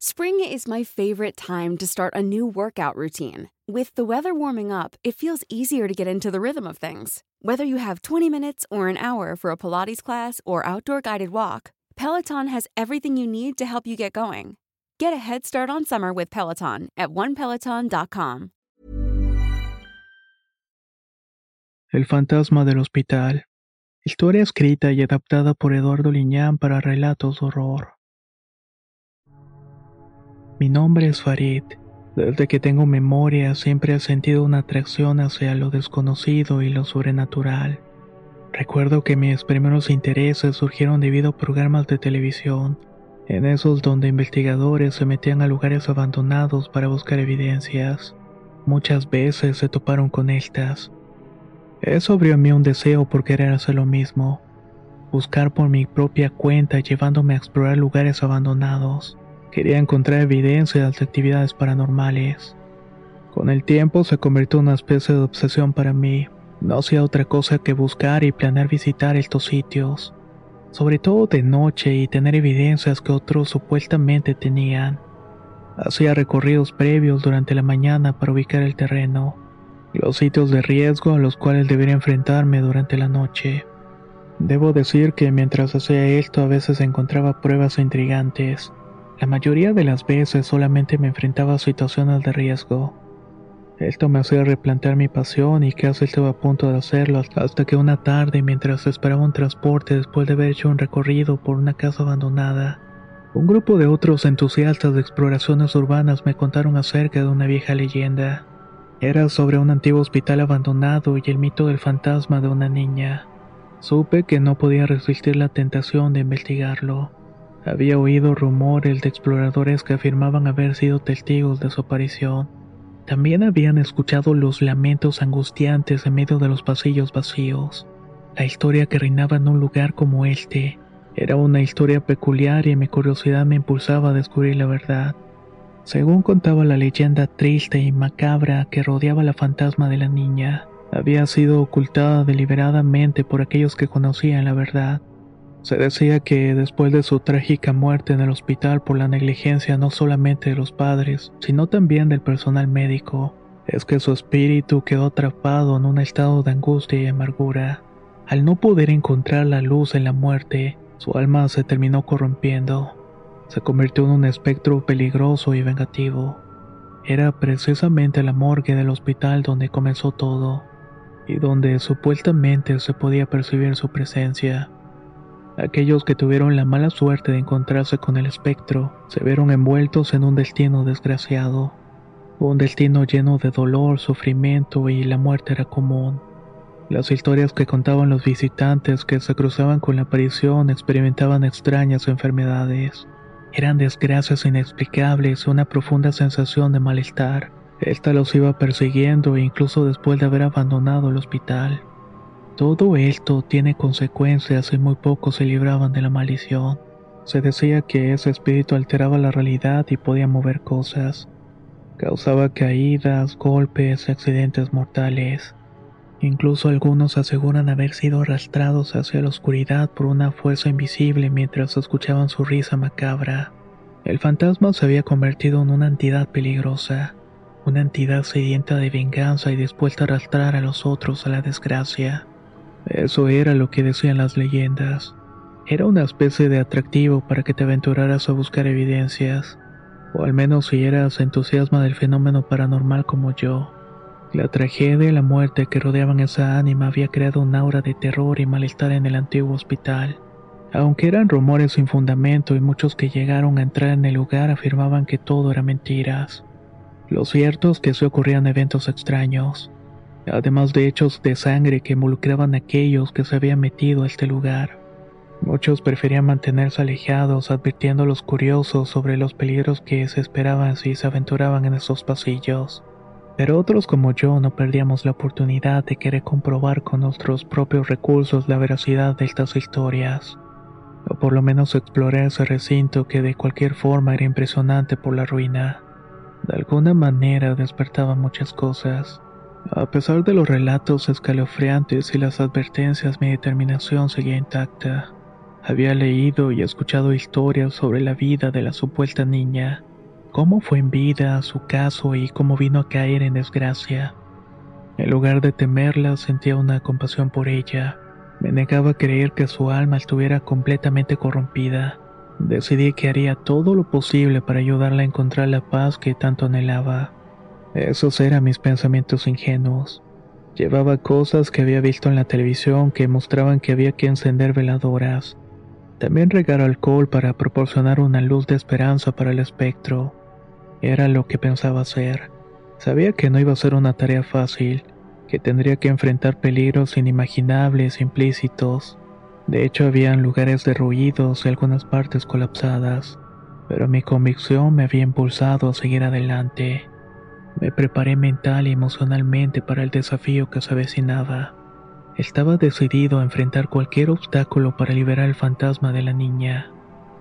Spring is my favorite time to start a new workout routine. With the weather warming up, it feels easier to get into the rhythm of things. Whether you have 20 minutes or an hour for a Pilates class or outdoor guided walk, Peloton has everything you need to help you get going. Get a head start on summer with Peloton at onepeloton.com. El fantasma del hospital. Historia escrita y adaptada por Eduardo Liñán para relatos horror. Mi nombre es Farid. Desde que tengo memoria siempre he sentido una atracción hacia lo desconocido y lo sobrenatural. Recuerdo que mis primeros intereses surgieron debido a programas de televisión, en esos donde investigadores se metían a lugares abandonados para buscar evidencias. Muchas veces se toparon con estas. Eso abrió en mí un deseo por querer hacer lo mismo, buscar por mi propia cuenta llevándome a explorar lugares abandonados. Quería encontrar evidencias de actividades paranormales. Con el tiempo se convirtió en una especie de obsesión para mí. No hacía otra cosa que buscar y planear visitar estos sitios, sobre todo de noche y tener evidencias que otros supuestamente tenían. Hacía recorridos previos durante la mañana para ubicar el terreno, los sitios de riesgo a los cuales debería enfrentarme durante la noche. Debo decir que mientras hacía esto a veces encontraba pruebas intrigantes, la mayoría de las veces solamente me enfrentaba a situaciones de riesgo. Esto me hacía replantear mi pasión y casi estaba a punto de hacerlo hasta que una tarde, mientras esperaba un transporte después de haber hecho un recorrido por una casa abandonada, un grupo de otros entusiastas de exploraciones urbanas me contaron acerca de una vieja leyenda. Era sobre un antiguo hospital abandonado y el mito del fantasma de una niña. Supe que no podía resistir la tentación de investigarlo. Había oído rumores de exploradores que afirmaban haber sido testigos de su aparición. También habían escuchado los lamentos angustiantes en medio de los pasillos vacíos. La historia que reinaba en un lugar como este era una historia peculiar y mi curiosidad me impulsaba a descubrir la verdad. Según contaba la leyenda triste y macabra que rodeaba la fantasma de la niña, había sido ocultada deliberadamente por aquellos que conocían la verdad. Se decía que después de su trágica muerte en el hospital por la negligencia no solamente de los padres, sino también del personal médico, es que su espíritu quedó atrapado en un estado de angustia y amargura. Al no poder encontrar la luz en la muerte, su alma se terminó corrompiendo. Se convirtió en un espectro peligroso y vengativo. Era precisamente la morgue del hospital donde comenzó todo, y donde supuestamente se podía percibir su presencia. Aquellos que tuvieron la mala suerte de encontrarse con el espectro se vieron envueltos en un destino desgraciado. Un destino lleno de dolor, sufrimiento y la muerte era común. Las historias que contaban los visitantes que se cruzaban con la aparición experimentaban extrañas enfermedades. Eran desgracias inexplicables y una profunda sensación de malestar. Esta los iba persiguiendo incluso después de haber abandonado el hospital. Todo esto tiene consecuencias y muy pocos se libraban de la maldición. Se decía que ese espíritu alteraba la realidad y podía mover cosas. Causaba caídas, golpes, accidentes mortales. Incluso algunos aseguran haber sido arrastrados hacia la oscuridad por una fuerza invisible mientras escuchaban su risa macabra. El fantasma se había convertido en una entidad peligrosa, una entidad sedienta de venganza y dispuesta a arrastrar a los otros a la desgracia. Eso era lo que decían las leyendas. Era una especie de atractivo para que te aventuraras a buscar evidencias, o al menos si eras entusiasma del fenómeno paranormal como yo. La tragedia y la muerte que rodeaban esa ánima había creado un aura de terror y malestar en el antiguo hospital. Aunque eran rumores sin fundamento y muchos que llegaron a entrar en el lugar afirmaban que todo era mentiras. Lo cierto es que se ocurrían eventos extraños además de hechos de sangre que involucraban a aquellos que se habían metido a este lugar. Muchos preferían mantenerse alejados, advirtiendo a los curiosos sobre los peligros que se esperaban si se aventuraban en esos pasillos. Pero otros como yo no perdíamos la oportunidad de querer comprobar con nuestros propios recursos la veracidad de estas historias. O por lo menos explorar ese recinto que de cualquier forma era impresionante por la ruina. De alguna manera despertaba muchas cosas. A pesar de los relatos escalofriantes y las advertencias, mi determinación seguía intacta. Había leído y escuchado historias sobre la vida de la supuesta niña, cómo fue en vida, su caso y cómo vino a caer en desgracia. En lugar de temerla, sentía una compasión por ella. Me negaba a creer que su alma estuviera completamente corrompida. Decidí que haría todo lo posible para ayudarla a encontrar la paz que tanto anhelaba. Esos eran mis pensamientos ingenuos. Llevaba cosas que había visto en la televisión que mostraban que había que encender veladoras. También regar alcohol para proporcionar una luz de esperanza para el espectro. Era lo que pensaba hacer. Sabía que no iba a ser una tarea fácil, que tendría que enfrentar peligros inimaginables implícitos. De hecho, habían lugares derruidos y algunas partes colapsadas, pero mi convicción me había impulsado a seguir adelante. Me preparé mental y emocionalmente para el desafío que se avecinaba. Estaba decidido a enfrentar cualquier obstáculo para liberar el fantasma de la niña,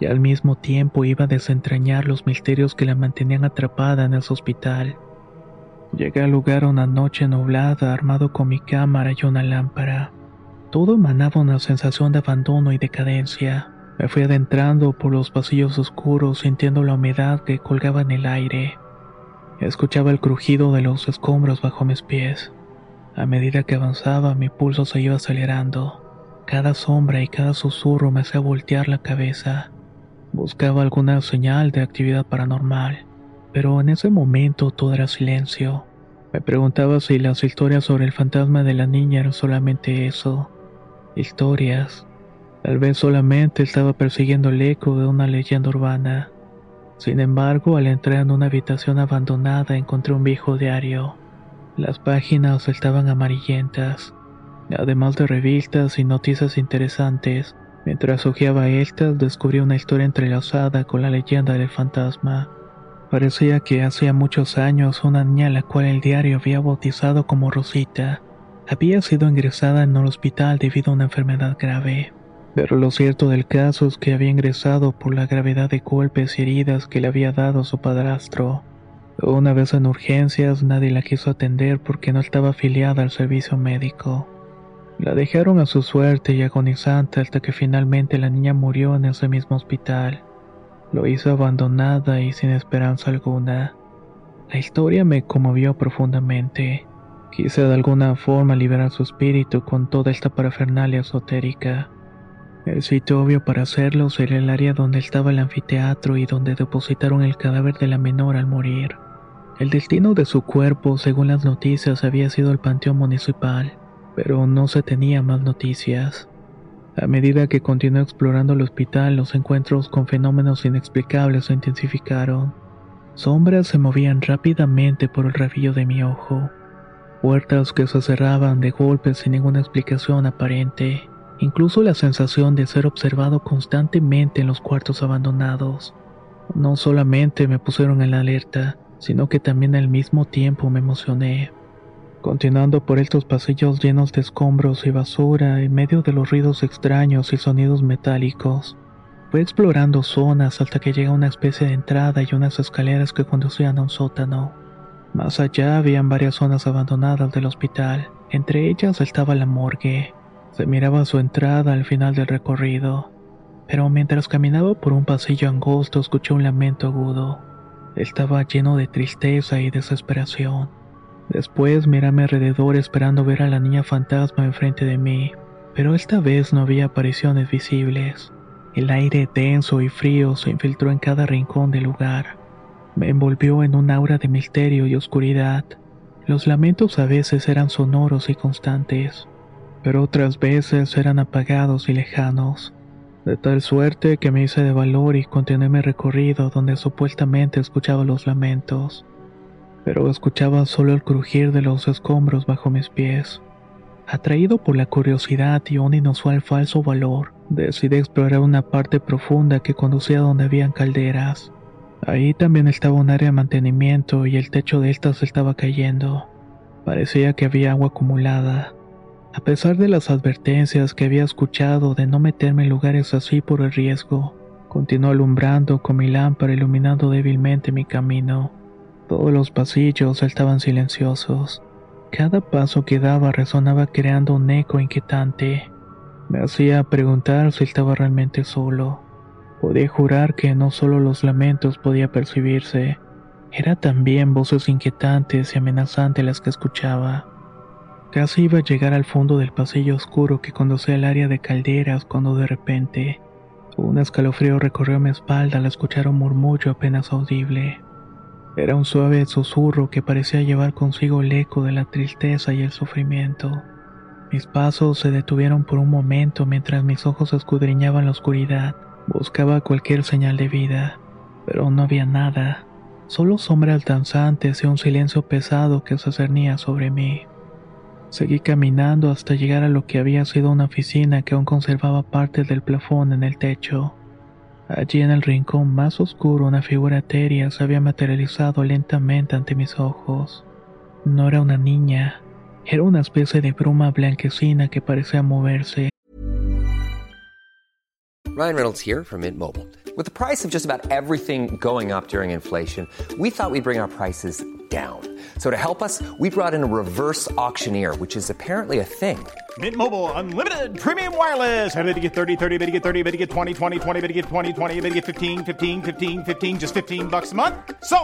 y al mismo tiempo iba a desentrañar los misterios que la mantenían atrapada en ese hospital. Llegué al lugar una noche nublada armado con mi cámara y una lámpara. Todo emanaba una sensación de abandono y decadencia. Me fui adentrando por los pasillos oscuros sintiendo la humedad que colgaba en el aire. Escuchaba el crujido de los escombros bajo mis pies. A medida que avanzaba mi pulso se iba acelerando. Cada sombra y cada susurro me hacía voltear la cabeza. Buscaba alguna señal de actividad paranormal pero en ese momento todo era silencio. Me preguntaba si las historias sobre el fantasma de la niña eran solamente eso, historias. Tal vez solamente estaba persiguiendo el eco de una leyenda urbana. Sin embargo, al entrar en una habitación abandonada encontré un viejo diario. Las páginas estaban amarillentas, además de revistas y noticias interesantes. Mientras hojeaba estas, descubrí una historia entrelazada con la leyenda del fantasma. Parecía que hacía muchos años una niña a la cual el diario había bautizado como Rosita había sido ingresada en el hospital debido a una enfermedad grave. Pero lo cierto del caso es que había ingresado por la gravedad de golpes y heridas que le había dado su padrastro. Una vez en urgencias nadie la quiso atender porque no estaba afiliada al servicio médico. La dejaron a su suerte y agonizante hasta que finalmente la niña murió en ese mismo hospital. Lo hizo abandonada y sin esperanza alguna. La historia me conmovió profundamente. Quise de alguna forma liberar su espíritu con toda esta parafernalia esotérica. El sitio obvio para hacerlo sería el área donde estaba el anfiteatro y donde depositaron el cadáver de la menor al morir. El destino de su cuerpo, según las noticias, había sido el panteón municipal, pero no se tenía más noticias. A medida que continué explorando el hospital, los encuentros con fenómenos inexplicables se intensificaron. Sombras se movían rápidamente por el rabillo de mi ojo. Puertas que se cerraban de golpe sin ninguna explicación aparente. Incluso la sensación de ser observado constantemente en los cuartos abandonados. No solamente me pusieron en la alerta, sino que también al mismo tiempo me emocioné. Continuando por estos pasillos llenos de escombros y basura, en medio de los ruidos extraños y sonidos metálicos, fui explorando zonas hasta que llegué a una especie de entrada y unas escaleras que conducían a un sótano. Más allá habían varias zonas abandonadas del hospital, entre ellas estaba la morgue. Se miraba su entrada al final del recorrido, pero mientras caminaba por un pasillo angosto escuché un lamento agudo. Estaba lleno de tristeza y desesperación. Después miré a mi alrededor esperando ver a la niña fantasma enfrente de mí, pero esta vez no había apariciones visibles. El aire denso y frío se infiltró en cada rincón del lugar. Me envolvió en un aura de misterio y oscuridad. Los lamentos a veces eran sonoros y constantes, pero otras veces eran apagados y lejanos. De tal suerte que me hice de valor y continué mi recorrido donde supuestamente escuchaba los lamentos pero escuchaba solo el crujir de los escombros bajo mis pies. Atraído por la curiosidad y un inusual falso valor, decidí explorar una parte profunda que conducía donde habían calderas. Ahí también estaba un área de mantenimiento y el techo de estas estaba cayendo. Parecía que había agua acumulada. A pesar de las advertencias que había escuchado de no meterme en lugares así por el riesgo, continué alumbrando con mi lámpara iluminando débilmente mi camino. Todos los pasillos estaban silenciosos. Cada paso que daba resonaba creando un eco inquietante. Me hacía preguntar si estaba realmente solo. Podía jurar que no solo los lamentos podía percibirse, era también voces inquietantes y amenazantes las que escuchaba. Casi iba a llegar al fondo del pasillo oscuro que conducía al área de calderas cuando de repente un escalofrío recorrió mi espalda al escuchar un murmullo apenas audible. Era un suave susurro que parecía llevar consigo el eco de la tristeza y el sufrimiento. Mis pasos se detuvieron por un momento mientras mis ojos escudriñaban la oscuridad. Buscaba cualquier señal de vida, pero no había nada, solo sombras danzantes y un silencio pesado que se cernía sobre mí. Seguí caminando hasta llegar a lo que había sido una oficina que aún conservaba parte del plafón en el techo. Allí en el rincón más oscuro una figura etérea se había materializado lentamente ante mis ojos. No era una niña, era una especie de bruma blanquecina que parecía moverse Ryan Reynolds here from Mint Mobile. With the price of just about everything going up during inflation, we thought we'd bring our prices down. So to help us, we brought in a reverse auctioneer, which is apparently a thing. Mint Mobile unlimited premium wireless. Ready to get 30, 30, bit to get 30, bit to get 20, 20, 20, bit to get 20, 20, bit to get 15, 15, 15, 15 just 15 bucks a month. So,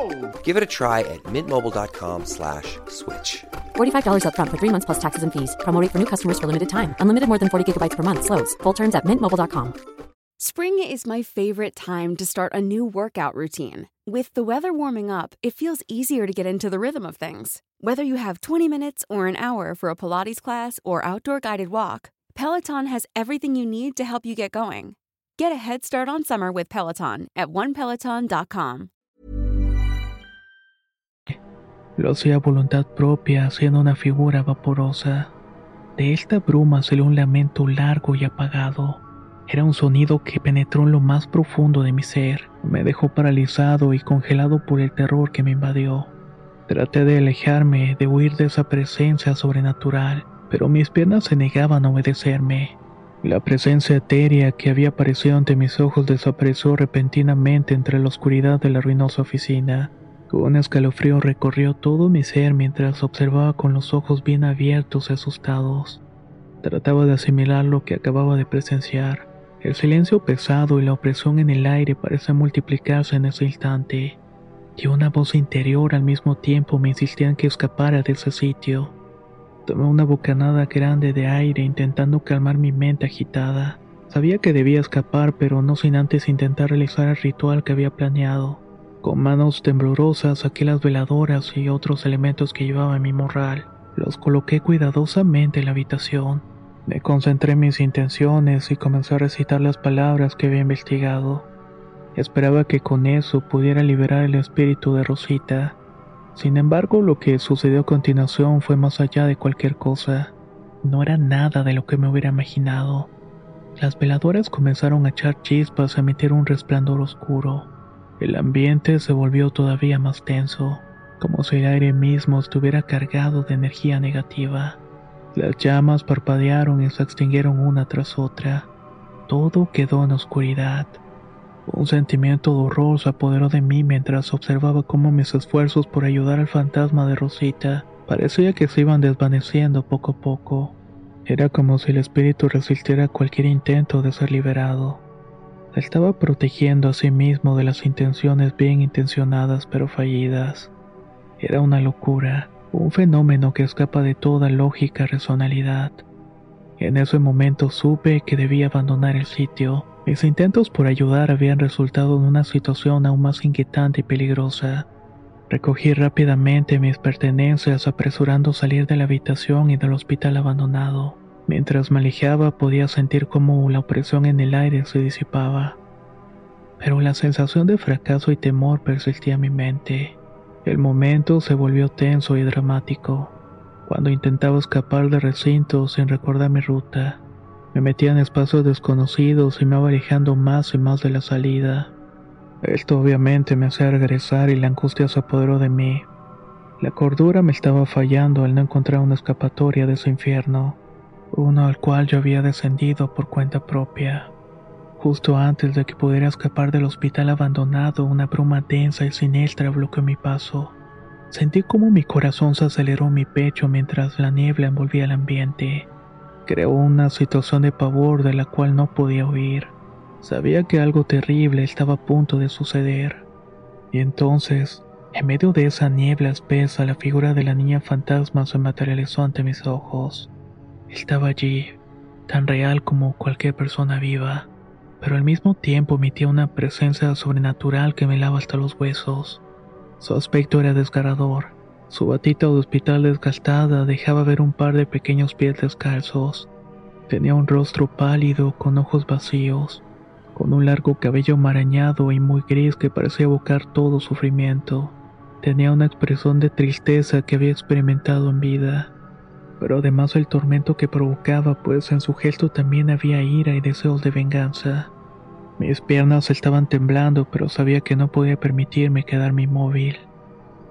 Give it a try at mintmobile.com/switch. slash $45 up front for 3 months plus taxes and fees. Promo rate for new customers for limited time. Unlimited more than 40 gigabytes per month slows. Full terms at mintmobile.com. Spring is my favorite time to start a new workout routine. With the weather warming up, it feels easier to get into the rhythm of things. Whether you have 20 minutes or an hour for a Pilates class or outdoor guided walk, Peloton has everything you need to help you get going. Get a head start on summer with Peloton at onepeloton.com. Lo hacía voluntad propia, haciendo una figura vaporosa. De esta bruma salió un lamento largo y apagado. Era un sonido que penetró en lo más profundo de mi ser. Me dejó paralizado y congelado por el terror que me invadió. Traté de alejarme, de huir de esa presencia sobrenatural, pero mis piernas se negaban a obedecerme. La presencia etérea que había aparecido ante mis ojos desapareció repentinamente entre la oscuridad de la ruinosa oficina. Un escalofrío recorrió todo mi ser mientras observaba con los ojos bien abiertos y asustados. Trataba de asimilar lo que acababa de presenciar. El silencio pesado y la opresión en el aire parecían multiplicarse en ese instante, y una voz interior al mismo tiempo me insistía en que escapara de ese sitio. Tomé una bocanada grande de aire intentando calmar mi mente agitada. Sabía que debía escapar, pero no sin antes intentar realizar el ritual que había planeado. Con manos temblorosas saqué las veladoras y otros elementos que llevaba en mi morral. Los coloqué cuidadosamente en la habitación. Me concentré en mis intenciones y comencé a recitar las palabras que había investigado. Esperaba que con eso pudiera liberar el espíritu de Rosita. Sin embargo, lo que sucedió a continuación fue más allá de cualquier cosa. No era nada de lo que me hubiera imaginado. Las veladoras comenzaron a echar chispas y a emitir un resplandor oscuro. El ambiente se volvió todavía más tenso, como si el aire mismo estuviera cargado de energía negativa. Las llamas parpadearon y se extinguieron una tras otra. Todo quedó en oscuridad. Un sentimiento de horror se apoderó de mí mientras observaba cómo mis esfuerzos por ayudar al fantasma de Rosita parecía que se iban desvaneciendo poco a poco. Era como si el espíritu resistiera cualquier intento de ser liberado. Estaba protegiendo a sí mismo de las intenciones bien intencionadas pero fallidas. Era una locura un fenómeno que escapa de toda lógica racionalidad. En ese momento supe que debía abandonar el sitio. Mis intentos por ayudar habían resultado en una situación aún más inquietante y peligrosa. Recogí rápidamente mis pertenencias apresurando salir de la habitación y del hospital abandonado. Mientras me alejaba podía sentir cómo la opresión en el aire se disipaba. Pero la sensación de fracaso y temor persistía en mi mente. El momento se volvió tenso y dramático. Cuando intentaba escapar del recinto sin recordar mi ruta, me metía en espacios desconocidos y me iba alejando más y más de la salida. Esto obviamente me hacía regresar y la angustia se apoderó de mí. La cordura me estaba fallando al no encontrar una escapatoria de ese infierno, uno al cual yo había descendido por cuenta propia. Justo antes de que pudiera escapar del hospital abandonado, una bruma densa y siniestra bloqueó mi paso. Sentí como mi corazón se aceleró en mi pecho mientras la niebla envolvía el ambiente. Creó una situación de pavor de la cual no podía huir. Sabía que algo terrible estaba a punto de suceder. Y entonces, en medio de esa niebla espesa, la figura de la niña fantasma se materializó ante mis ojos. Estaba allí, tan real como cualquier persona viva, pero al mismo tiempo emitía una presencia sobrenatural que me lava hasta los huesos. Su aspecto era desgarrador. Su batita de hospital desgastada dejaba ver un par de pequeños pies descalzos. Tenía un rostro pálido con ojos vacíos, con un largo cabello marañado y muy gris que parecía evocar todo sufrimiento. Tenía una expresión de tristeza que había experimentado en vida, pero además el tormento que provocaba, pues en su gesto también había ira y deseos de venganza. Mis piernas estaban temblando, pero sabía que no podía permitirme quedarme inmóvil.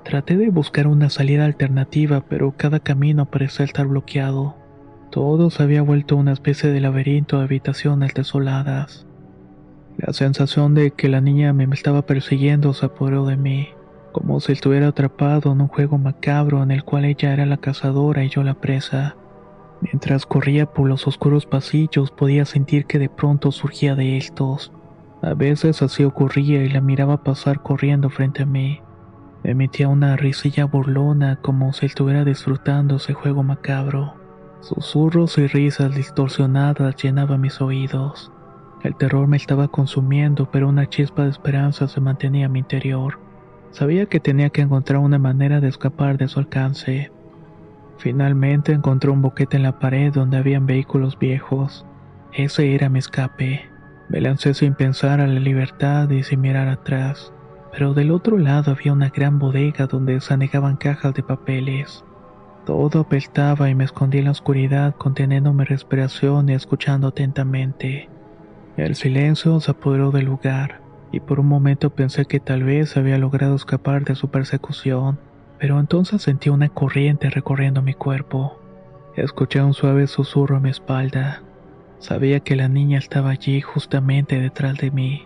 Traté de buscar una salida alternativa, pero cada camino parecía estar bloqueado. Todo se había vuelto una especie de laberinto de habitaciones desoladas. La sensación de que la niña me estaba persiguiendo se apoderó de mí como si estuviera atrapado en un juego macabro en el cual ella era la cazadora y yo la presa. Mientras corría por los oscuros pasillos podía sentir que de pronto surgía de estos. A veces así ocurría y la miraba pasar corriendo frente a mí. Emitía una risilla burlona como si estuviera disfrutando ese juego macabro. Susurros y risas distorsionadas llenaban mis oídos. El terror me estaba consumiendo, pero una chispa de esperanza se mantenía en mi interior. Sabía que tenía que encontrar una manera de escapar de su alcance. Finalmente encontré un boquete en la pared donde habían vehículos viejos. Ese era mi escape. Me lancé sin pensar a la libertad y sin mirar atrás. Pero del otro lado había una gran bodega donde se anegaban cajas de papeles. Todo apestaba y me escondí en la oscuridad conteniendo mi respiración y escuchando atentamente. El silencio se apoderó del lugar y por un momento pensé que tal vez había logrado escapar de su persecución, pero entonces sentí una corriente recorriendo mi cuerpo. Escuché un suave susurro a mi espalda. Sabía que la niña estaba allí justamente detrás de mí.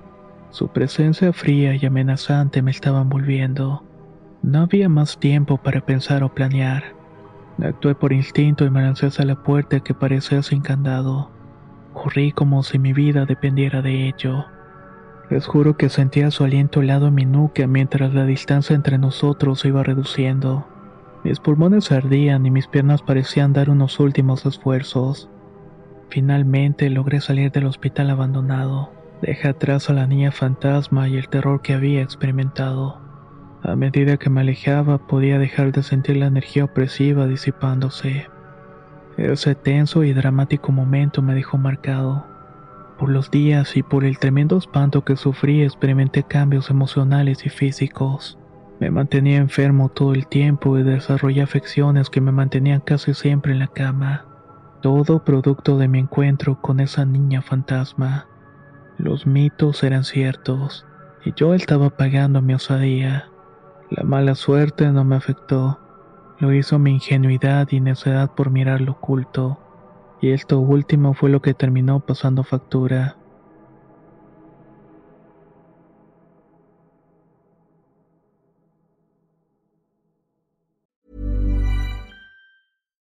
Su presencia fría y amenazante me estaba envolviendo. No había más tiempo para pensar o planear. Actué por instinto y me lancé hacia la puerta que parecía sin candado. Corrí como si mi vida dependiera de ello. Les juro que sentía su aliento helado en mi nuca mientras la distancia entre nosotros se iba reduciendo. Mis pulmones ardían y mis piernas parecían dar unos últimos esfuerzos. Finalmente logré salir del hospital abandonado. Dejé atrás a la niña fantasma y el terror que había experimentado. A medida que me alejaba podía dejar de sentir la energía opresiva disipándose. Ese tenso y dramático momento me dejó marcado. Por los días y por el tremendo espanto que sufrí experimenté cambios emocionales y físicos. Me mantenía enfermo todo el tiempo y desarrollé afecciones que me mantenían casi siempre en la cama. Todo producto de mi encuentro con esa niña fantasma. Los mitos eran ciertos y yo estaba pagando mi osadía. La mala suerte no me afectó. Lo hizo mi ingenuidad y necedad por mirar lo oculto y esto último fue lo que terminó pasando factura.